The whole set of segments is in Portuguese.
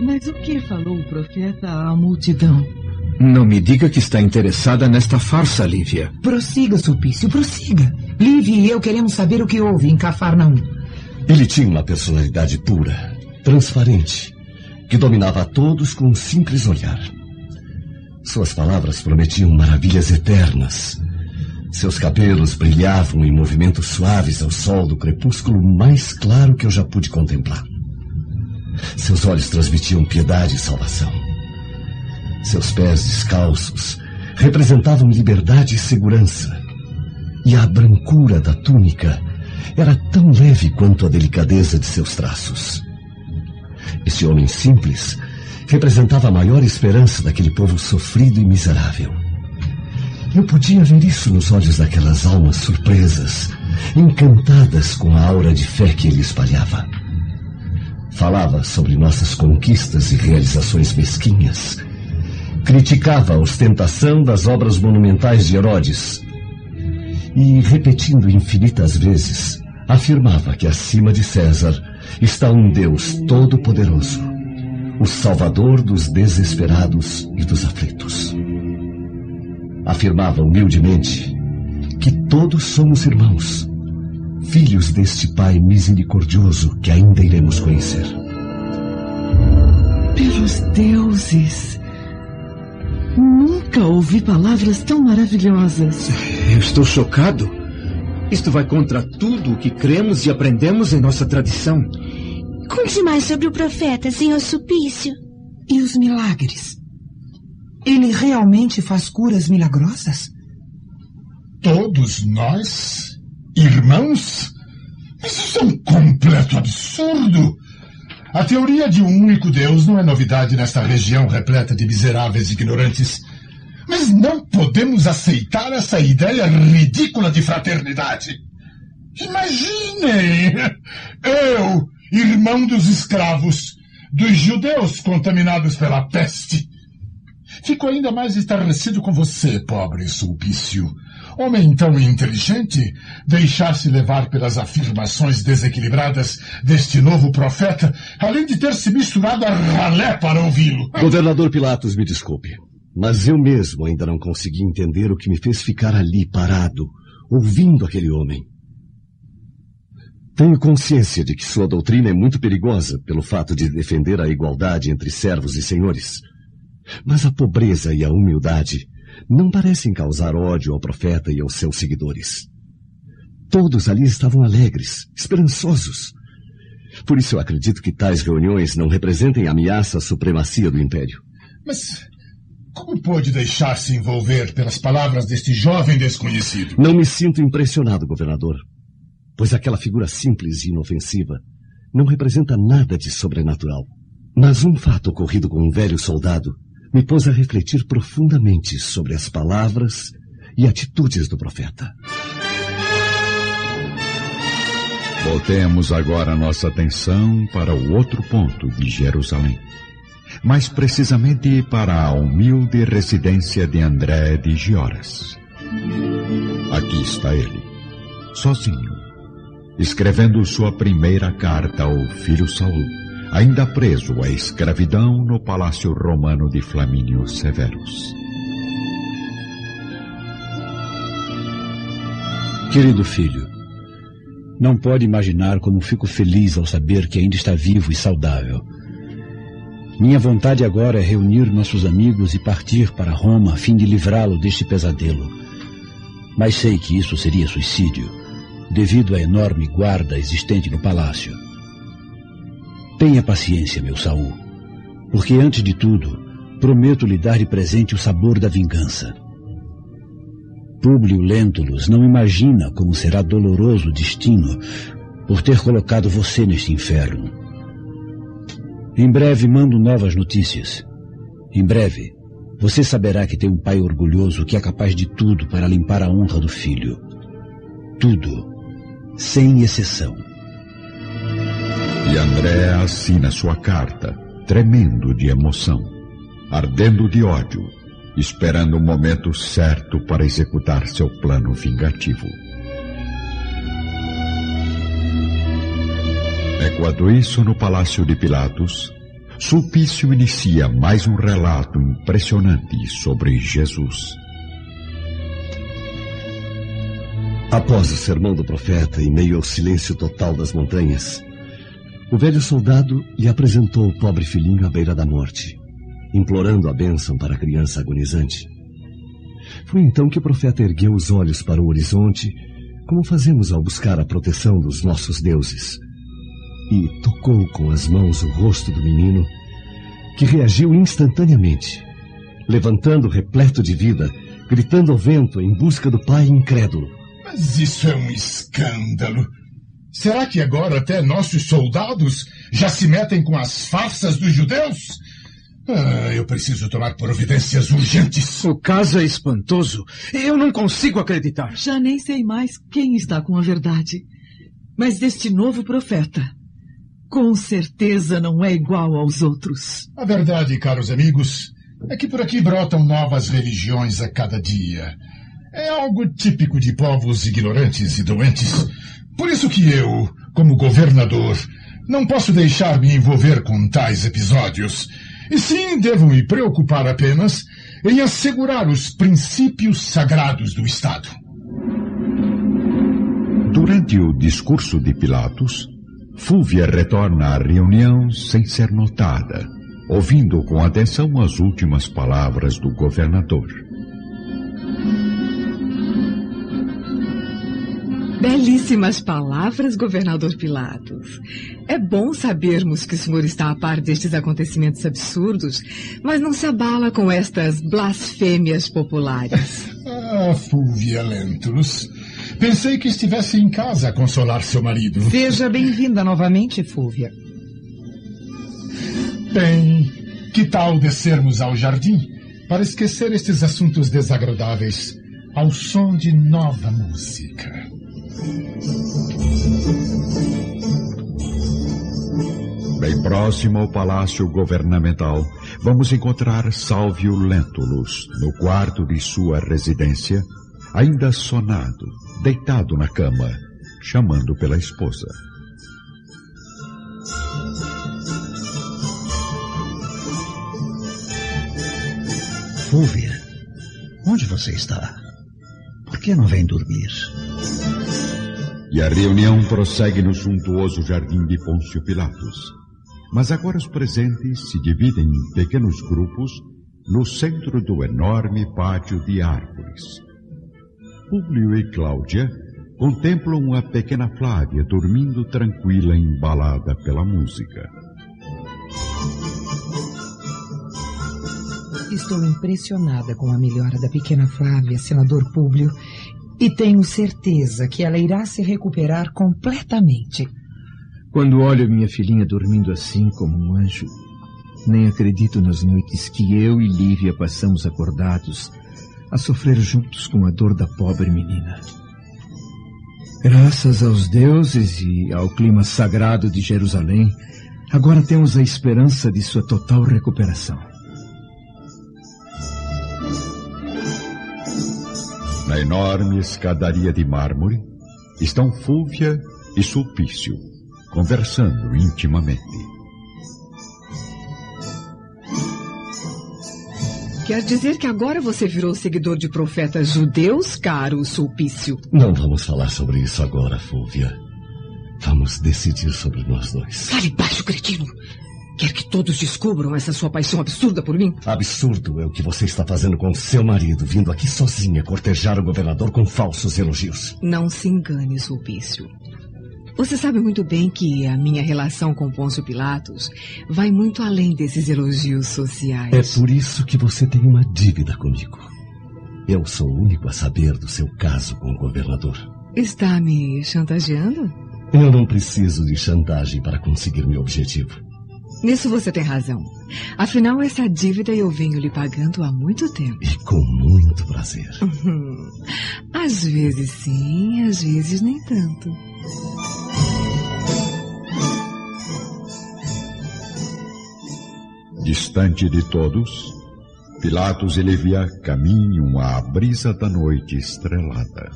Mas o que falou o profeta à multidão? Não me diga que está interessada nesta farsa, Lívia. Prossiga, Sulpício, prossiga. Lívia e eu queremos saber o que houve em Cafarnaum. Ele tinha uma personalidade pura, transparente, que dominava a todos com um simples olhar. Suas palavras prometiam maravilhas eternas. Seus cabelos brilhavam em movimentos suaves ao sol do crepúsculo mais claro que eu já pude contemplar. Seus olhos transmitiam piedade e salvação. Seus pés descalços representavam liberdade e segurança. E a brancura da túnica era tão leve quanto a delicadeza de seus traços. Esse homem simples representava a maior esperança daquele povo sofrido e miserável. Eu podia ver isso nos olhos daquelas almas surpresas, encantadas com a aura de fé que ele espalhava. Falava sobre nossas conquistas e realizações mesquinhas. Criticava a ostentação das obras monumentais de Herodes. E, repetindo infinitas vezes, afirmava que acima de César está um Deus todo-poderoso, o Salvador dos desesperados e dos aflitos. Afirmava humildemente que todos somos irmãos filhos deste Pai misericordioso que ainda iremos conhecer. Pelos deuses! Nunca ouvi palavras tão maravilhosas. Eu estou chocado. Isto vai contra tudo o que cremos e aprendemos em nossa tradição. Conte mais sobre o profeta, senhor Supício. E os milagres? Ele realmente faz curas milagrosas? Todos nós Irmãos? Mas isso é um completo absurdo! A teoria de um único Deus não é novidade nesta região repleta de miseráveis ignorantes. Mas não podemos aceitar essa ideia ridícula de fraternidade. Imaginem! Eu, irmão dos escravos, dos judeus contaminados pela peste. Fico ainda mais estarrecido com você, pobre Sulpício. Homem tão inteligente, deixar-se levar pelas afirmações desequilibradas deste novo profeta, além de ter se misturado a ralé para ouvi-lo. Governador Pilatos, me desculpe, mas eu mesmo ainda não consegui entender o que me fez ficar ali parado, ouvindo aquele homem. Tenho consciência de que sua doutrina é muito perigosa pelo fato de defender a igualdade entre servos e senhores. Mas a pobreza e a humildade não parecem causar ódio ao profeta e aos seus seguidores. Todos ali estavam alegres, esperançosos. Por isso eu acredito que tais reuniões não representem ameaça à supremacia do império. Mas como pôde deixar-se envolver pelas palavras deste jovem desconhecido? Não me sinto impressionado, governador, pois aquela figura simples e inofensiva não representa nada de sobrenatural. Mas um fato ocorrido com um velho soldado me pôs a refletir profundamente sobre as palavras e atitudes do profeta. Voltemos agora nossa atenção para o outro ponto de Jerusalém. Mais precisamente para a humilde residência de André de Gioras. Aqui está ele, sozinho, escrevendo sua primeira carta ao filho Saul ainda preso à escravidão no palácio romano de Flamínio Severus. Querido filho, não pode imaginar como fico feliz ao saber que ainda está vivo e saudável. Minha vontade agora é reunir nossos amigos e partir para Roma a fim de livrá-lo deste pesadelo. Mas sei que isso seria suicídio, devido à enorme guarda existente no palácio. Tenha paciência, meu Saul, porque antes de tudo, prometo lhe dar de presente o sabor da vingança. Públio Lentulus não imagina como será doloroso o destino por ter colocado você neste inferno. Em breve mando novas notícias. Em breve, você saberá que tem um pai orgulhoso que é capaz de tudo para limpar a honra do filho. Tudo, sem exceção. E André assina sua carta, tremendo de emoção, ardendo de ódio, esperando o momento certo para executar seu plano vingativo. Enquanto isso, no palácio de Pilatos, Sulpício inicia mais um relato impressionante sobre Jesus. Após o sermão do profeta, em meio ao silêncio total das montanhas, o velho soldado lhe apresentou o pobre filhinho à beira da morte, implorando a bênção para a criança agonizante. Foi então que o profeta ergueu os olhos para o horizonte, como fazemos ao buscar a proteção dos nossos deuses, e tocou com as mãos o rosto do menino, que reagiu instantaneamente, levantando repleto de vida, gritando ao vento em busca do pai incrédulo. Mas isso é um escândalo. Será que agora até nossos soldados já se metem com as farsas dos judeus? Ah, eu preciso tomar providências urgentes. O caso é espantoso. Eu não consigo acreditar. Já nem sei mais quem está com a verdade. Mas deste novo profeta, com certeza não é igual aos outros. A verdade, caros amigos, é que por aqui brotam novas religiões a cada dia. É algo típico de povos ignorantes e doentes. Por isso que eu, como governador, não posso deixar me envolver com tais episódios. E sim, devo me preocupar apenas em assegurar os princípios sagrados do Estado. Durante o discurso de Pilatos, Fúvia retorna à reunião sem ser notada, ouvindo com atenção as últimas palavras do governador. Belíssimas palavras, governador Pilatos. É bom sabermos que o senhor está a par destes acontecimentos absurdos, mas não se abala com estas blasfêmias populares. ah, Fulvia Lentulus. Pensei que estivesse em casa a consolar seu marido. Seja bem-vinda novamente, Fúvia. Bem, que tal descermos ao jardim para esquecer estes assuntos desagradáveis ao som de nova música? Bem próximo ao palácio governamental, vamos encontrar Salvio Lentulus, no quarto de sua residência, ainda sonado, deitado na cama, chamando pela esposa. Fúvia, onde você está? Por que não vem dormir? E a reunião prossegue no suntuoso jardim de Pôncio Pilatos. Mas agora os presentes se dividem em pequenos grupos no centro do enorme pátio de árvores. Públio e Cláudia contemplam a pequena Flávia dormindo tranquila embalada pela música. Estou impressionada com a melhora da pequena Flávia, senador Públio, e tenho certeza que ela irá se recuperar completamente. Quando olho minha filhinha dormindo assim como um anjo, nem acredito nas noites que eu e Lívia passamos acordados a sofrer juntos com a dor da pobre menina. Graças aos deuses e ao clima sagrado de Jerusalém, agora temos a esperança de sua total recuperação. Na enorme escadaria de mármore estão Fúvia e Sulpício, conversando intimamente. Quer dizer que agora você virou seguidor de profetas judeus, caro Sulpício? Não vamos falar sobre isso agora, Fúvia. Vamos decidir sobre nós dois. Fale baixo, cretino! Quer que todos descubram essa sua paixão absurda por mim? Absurdo é o que você está fazendo com seu marido, vindo aqui sozinha cortejar o governador com falsos elogios. Não se engane, Sulpício. Você sabe muito bem que a minha relação com Pôncio Pilatos vai muito além desses elogios sociais. É por isso que você tem uma dívida comigo. Eu sou o único a saber do seu caso com o governador. Está me chantageando? Eu não preciso de chantagem para conseguir meu objetivo. Nisso você tem razão. Afinal, essa dívida eu venho lhe pagando há muito tempo. E com muito prazer. Uhum. Às vezes sim, às vezes nem tanto. Distante de todos, Pilatos ele via caminho à brisa da noite estrelada.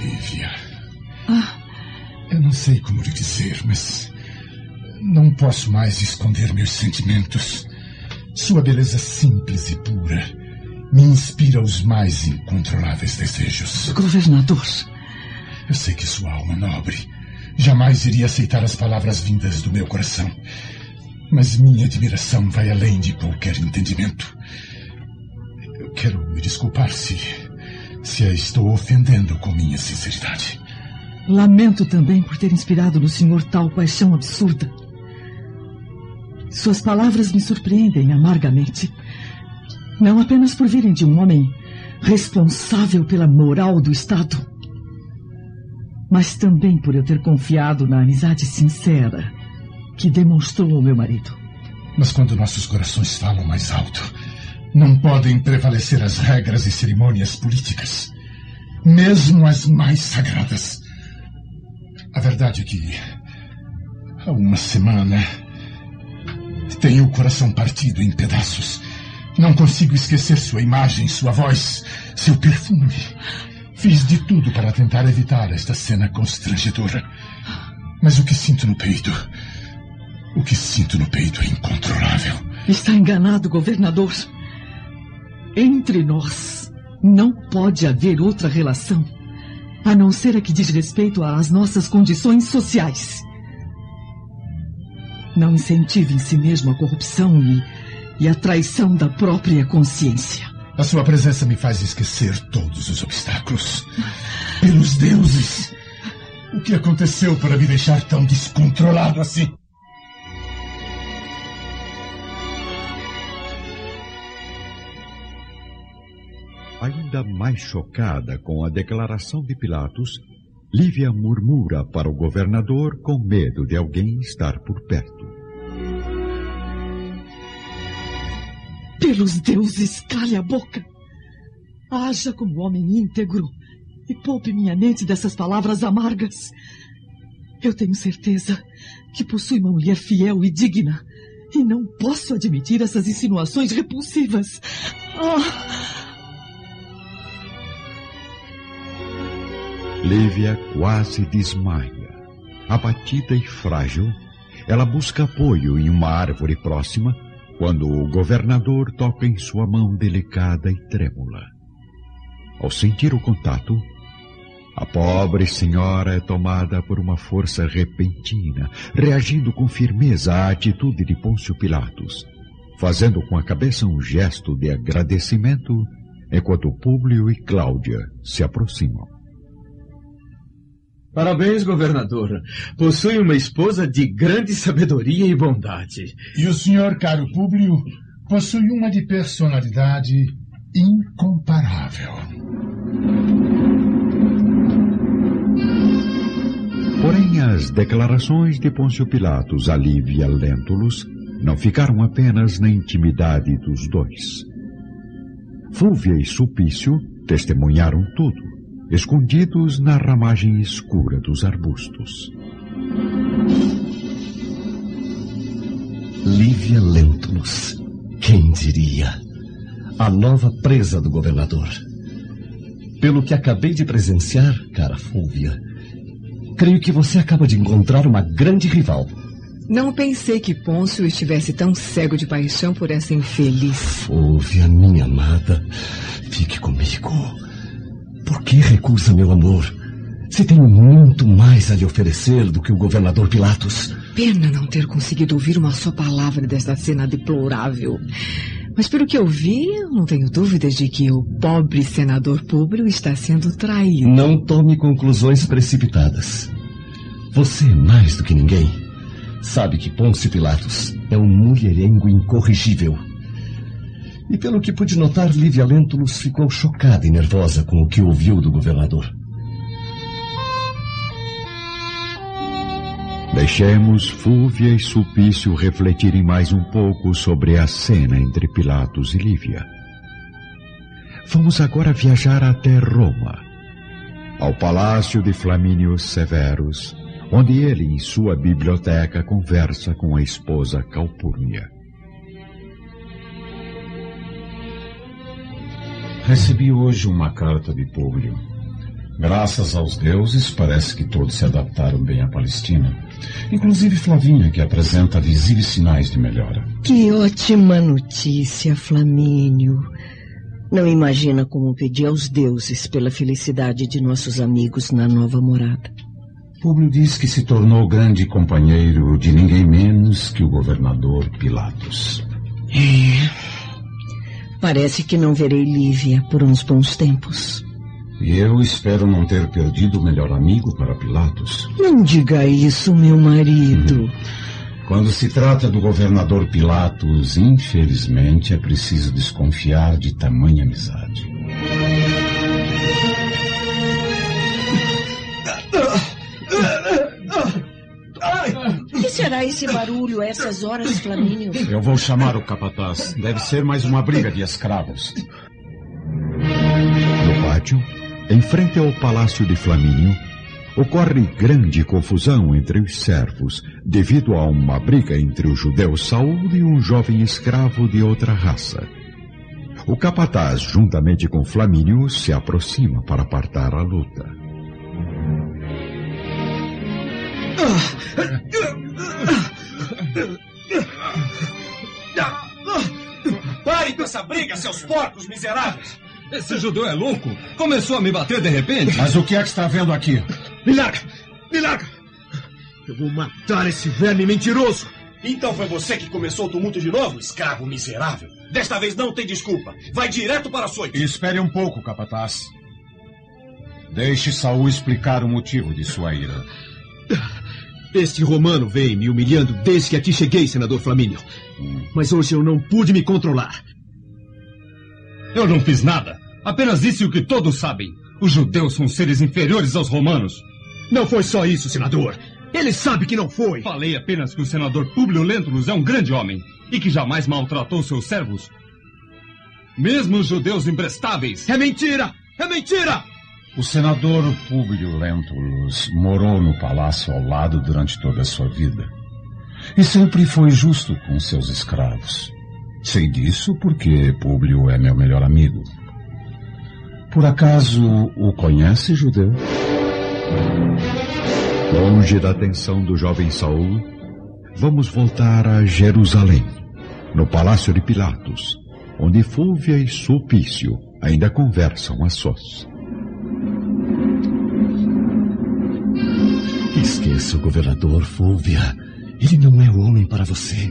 Lívia. Não sei como lhe dizer, mas não posso mais esconder meus sentimentos. Sua beleza simples e pura me inspira os mais incontroláveis desejos. Governador. Eu sei que sua alma nobre jamais iria aceitar as palavras vindas do meu coração. Mas minha admiração vai além de qualquer entendimento. Eu quero me desculpar se, se a estou ofendendo com minha sinceridade. Lamento também por ter inspirado no senhor tal paixão absurda. Suas palavras me surpreendem amargamente. Não apenas por virem de um homem responsável pela moral do Estado, mas também por eu ter confiado na amizade sincera que demonstrou ao meu marido. Mas quando nossos corações falam mais alto, não podem prevalecer as regras e cerimônias políticas, mesmo as mais sagradas. A verdade é que há uma semana tenho o coração partido em pedaços. Não consigo esquecer sua imagem, sua voz, seu perfume. Fiz de tudo para tentar evitar esta cena constrangedora. Mas o que sinto no peito o que sinto no peito é incontrolável. Está enganado, governador. Entre nós não pode haver outra relação a não ser a que diz respeito às nossas condições sociais. Não incentive em si mesmo a corrupção e, e a traição da própria consciência. A sua presença me faz esquecer todos os obstáculos. Pelos deuses! O que aconteceu para me deixar tão descontrolado assim? Ainda mais chocada com a declaração de Pilatos, Lívia murmura para o governador com medo de alguém estar por perto. Pelos deuses, calhe a boca! Haja como homem íntegro e poupe minha mente dessas palavras amargas. Eu tenho certeza que possui uma mulher fiel e digna e não posso admitir essas insinuações repulsivas. Ah! Lívia quase desmaia. Abatida e frágil, ela busca apoio em uma árvore próxima quando o governador toca em sua mão delicada e trêmula. Ao sentir o contato, a pobre senhora é tomada por uma força repentina, reagindo com firmeza à atitude de Pôncio Pilatos, fazendo com a cabeça um gesto de agradecimento enquanto Públio e Cláudia se aproximam. Parabéns, governador. Possui uma esposa de grande sabedoria e bondade. E o senhor, caro Públio, possui uma de personalidade incomparável. Porém, as declarações de Pôncio Pilatos a Lívia Lentulus não ficaram apenas na intimidade dos dois. Fúvia e Sulpício testemunharam tudo escondidos na ramagem escura dos arbustos. Lívia Lentulus, quem diria? A nova presa do governador. Pelo que acabei de presenciar, cara Fúvia, creio que você acaba de encontrar uma grande rival. Não pensei que Pôncio estivesse tão cego de paixão por essa infeliz. Fúvia, minha amada, fique comigo. Por que recusa meu amor? Se tenho muito mais a lhe oferecer do que o governador Pilatos. Pena não ter conseguido ouvir uma só palavra desta cena deplorável. Mas pelo que eu vi, eu não tenho dúvidas de que o pobre senador Públio está sendo traído. Não tome conclusões precipitadas. Você, mais do que ninguém, sabe que Pôncio Pilatos é um mulherengo incorrigível. E pelo que pude notar, Lívia Lentulus ficou chocada e nervosa com o que ouviu do governador. Deixemos Fúvia e Sulpício refletirem mais um pouco sobre a cena entre Pilatos e Lívia. Vamos agora viajar até Roma, ao palácio de Flamínio Severus, onde ele, em sua biblioteca, conversa com a esposa Calpurnia. Recebi hoje uma carta de Públio. Graças aos deuses, parece que todos se adaptaram bem à Palestina. Inclusive Flavinha, que apresenta visíveis sinais de melhora. Que ótima notícia, Flamínio. Não imagina como pedir aos deuses pela felicidade de nossos amigos na nova morada. Públio diz que se tornou grande companheiro de ninguém menos que o governador Pilatos. É. Parece que não verei Lívia por uns bons tempos. E eu espero não ter perdido o melhor amigo para Pilatos. Não diga isso, meu marido. Hum. Quando se trata do governador Pilatos, infelizmente é preciso desconfiar de tamanha amizade. Será esse barulho a essas horas, Flamínio? Eu vou chamar o capataz. Deve ser mais uma briga de escravos. No pátio, em frente ao palácio de Flamínio, ocorre grande confusão entre os servos devido a uma briga entre o judeu Saul e um jovem escravo de outra raça. O capataz, juntamente com Flamínio, se aproxima para apartar a luta. Pare com essa briga, seus porcos miseráveis! Esse judeu é louco. Começou a me bater de repente. Mas o que é que está vendo aqui? Me larga! Me larga! Eu vou matar esse verme mentiroso! Então foi você que começou o tumulto de novo, escravo miserável? Desta vez não tem desculpa. Vai direto para a açoite. Espere um pouco, capataz. Deixe Saul explicar o motivo de sua ira. Este romano vem me humilhando desde que aqui cheguei, senador Flamínio. Mas hoje eu não pude me controlar. Eu não fiz nada. Apenas disse o que todos sabem. Os judeus são seres inferiores aos romanos. Não foi só isso, senador. Ele sabe que não foi. Falei apenas que o senador Públio Lentulus é um grande homem e que jamais maltratou seus servos. Mesmo os judeus imprestáveis. É mentira! É mentira! O senador Públio Lentulus morou no palácio ao lado durante toda a sua vida. E sempre foi justo com seus escravos. Sei disso porque Públio é meu melhor amigo. Por acaso o conhece, judeu? Longe da atenção do jovem Saul, vamos voltar a Jerusalém, no palácio de Pilatos, onde Fúvia e Sulpício ainda conversam a sós. Esqueça o governador, Fúvia. Ele não é o homem para você.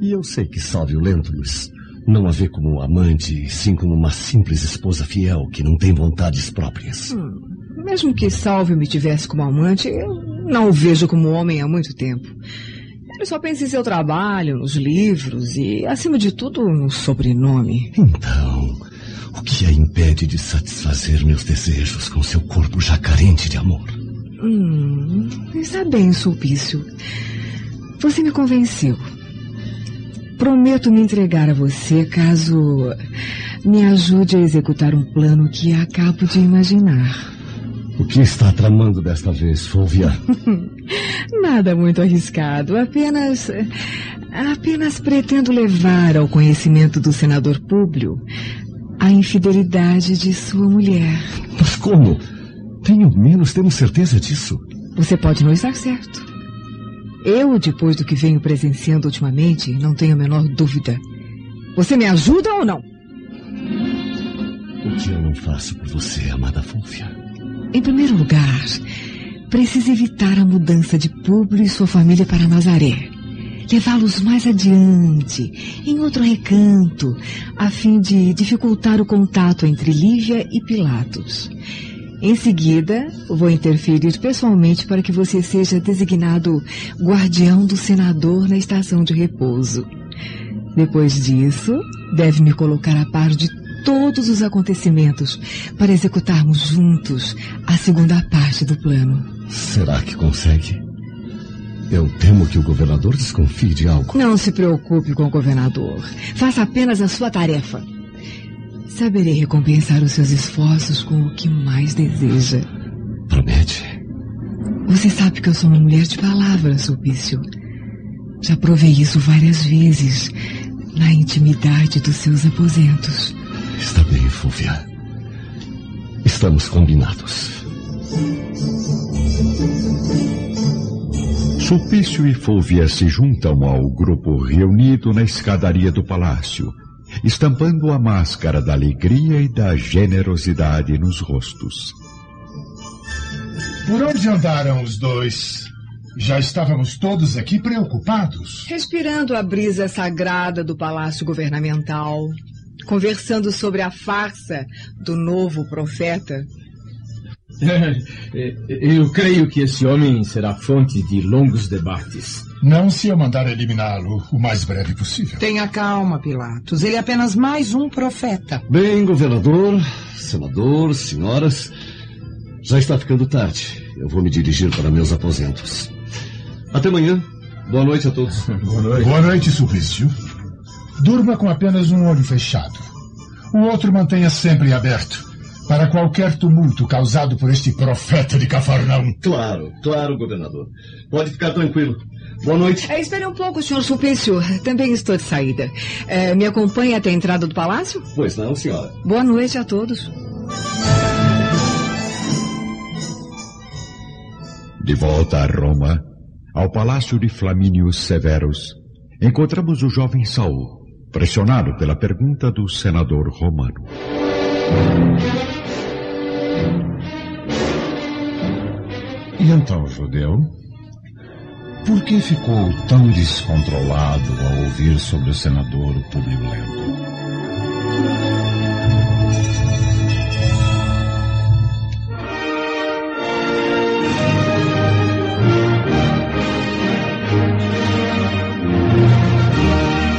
E eu sei que Salve o Lentulus não a vê como um amante, sim como uma simples esposa fiel que não tem vontades próprias. Hum, mesmo que Salve me tivesse como amante, eu não o vejo como homem há muito tempo. Ele só pensa em seu trabalho, nos livros e, acima de tudo, no sobrenome. Então, o que a impede de satisfazer meus desejos com seu corpo já carente de amor? Hum, está bem, Sulpício. Você me convenceu. Prometo me entregar a você caso me ajude a executar um plano que acabo de imaginar. O que está tramando desta vez, Fulvia? Nada muito arriscado. Apenas. Apenas pretendo levar ao conhecimento do senador Públio a infidelidade de sua mulher. Mas como? Tenho menos temos certeza disso. Você pode não estar certo. Eu, depois do que venho presenciando ultimamente, não tenho a menor dúvida. Você me ajuda ou não? O que eu não faço por você, amada Fúvia? Em primeiro lugar, precisa evitar a mudança de Públio e sua família para Nazaré. Levá-los mais adiante, em outro recanto, a fim de dificultar o contato entre Lívia e Pilatos. Em seguida, vou interferir pessoalmente para que você seja designado guardião do senador na estação de repouso. Depois disso, deve me colocar a par de todos os acontecimentos para executarmos juntos a segunda parte do plano. Será que consegue? Eu temo que o governador desconfie de algo. Não se preocupe com o governador. Faça apenas a sua tarefa. Saberei recompensar os seus esforços com o que mais deseja. Promete? Você sabe que eu sou uma mulher de palavras, Sulpício. Já provei isso várias vezes na intimidade dos seus aposentos. Está bem, Fúvia. Estamos combinados. Sulpício e Fúvia se juntam ao grupo reunido na escadaria do palácio, estampando a máscara da alegria e da generosidade nos rostos. Por onde andaram os dois? Já estávamos todos aqui preocupados. Respirando a brisa sagrada do palácio governamental, conversando sobre a farsa do novo profeta. Eu creio que esse homem será fonte de longos debates. Não se eu mandar eliminá-lo o mais breve possível. Tenha calma, Pilatos. Ele é apenas mais um profeta. Bem, governador, senador, senhoras, já está ficando tarde. Eu vou me dirigir para meus aposentos. Até amanhã. Boa noite a todos. Boa noite. Boa noite, Sulpício. Durma com apenas um olho fechado. O outro mantenha sempre aberto. Para qualquer tumulto causado por este profeta de Cafarnaum. Claro, claro, governador. Pode ficar tranquilo. Boa noite. É, espere um pouco, senhor Sulpício. Também estou de saída. É, me acompanha até a entrada do palácio? Pois não, senhora. Boa noite a todos. De volta a Roma, ao palácio de Flamínio Severus, encontramos o jovem Saul, pressionado pela pergunta do senador romano. E então, judeu? Por que ficou tão descontrolado ao ouvir sobre o senador Publio Lento?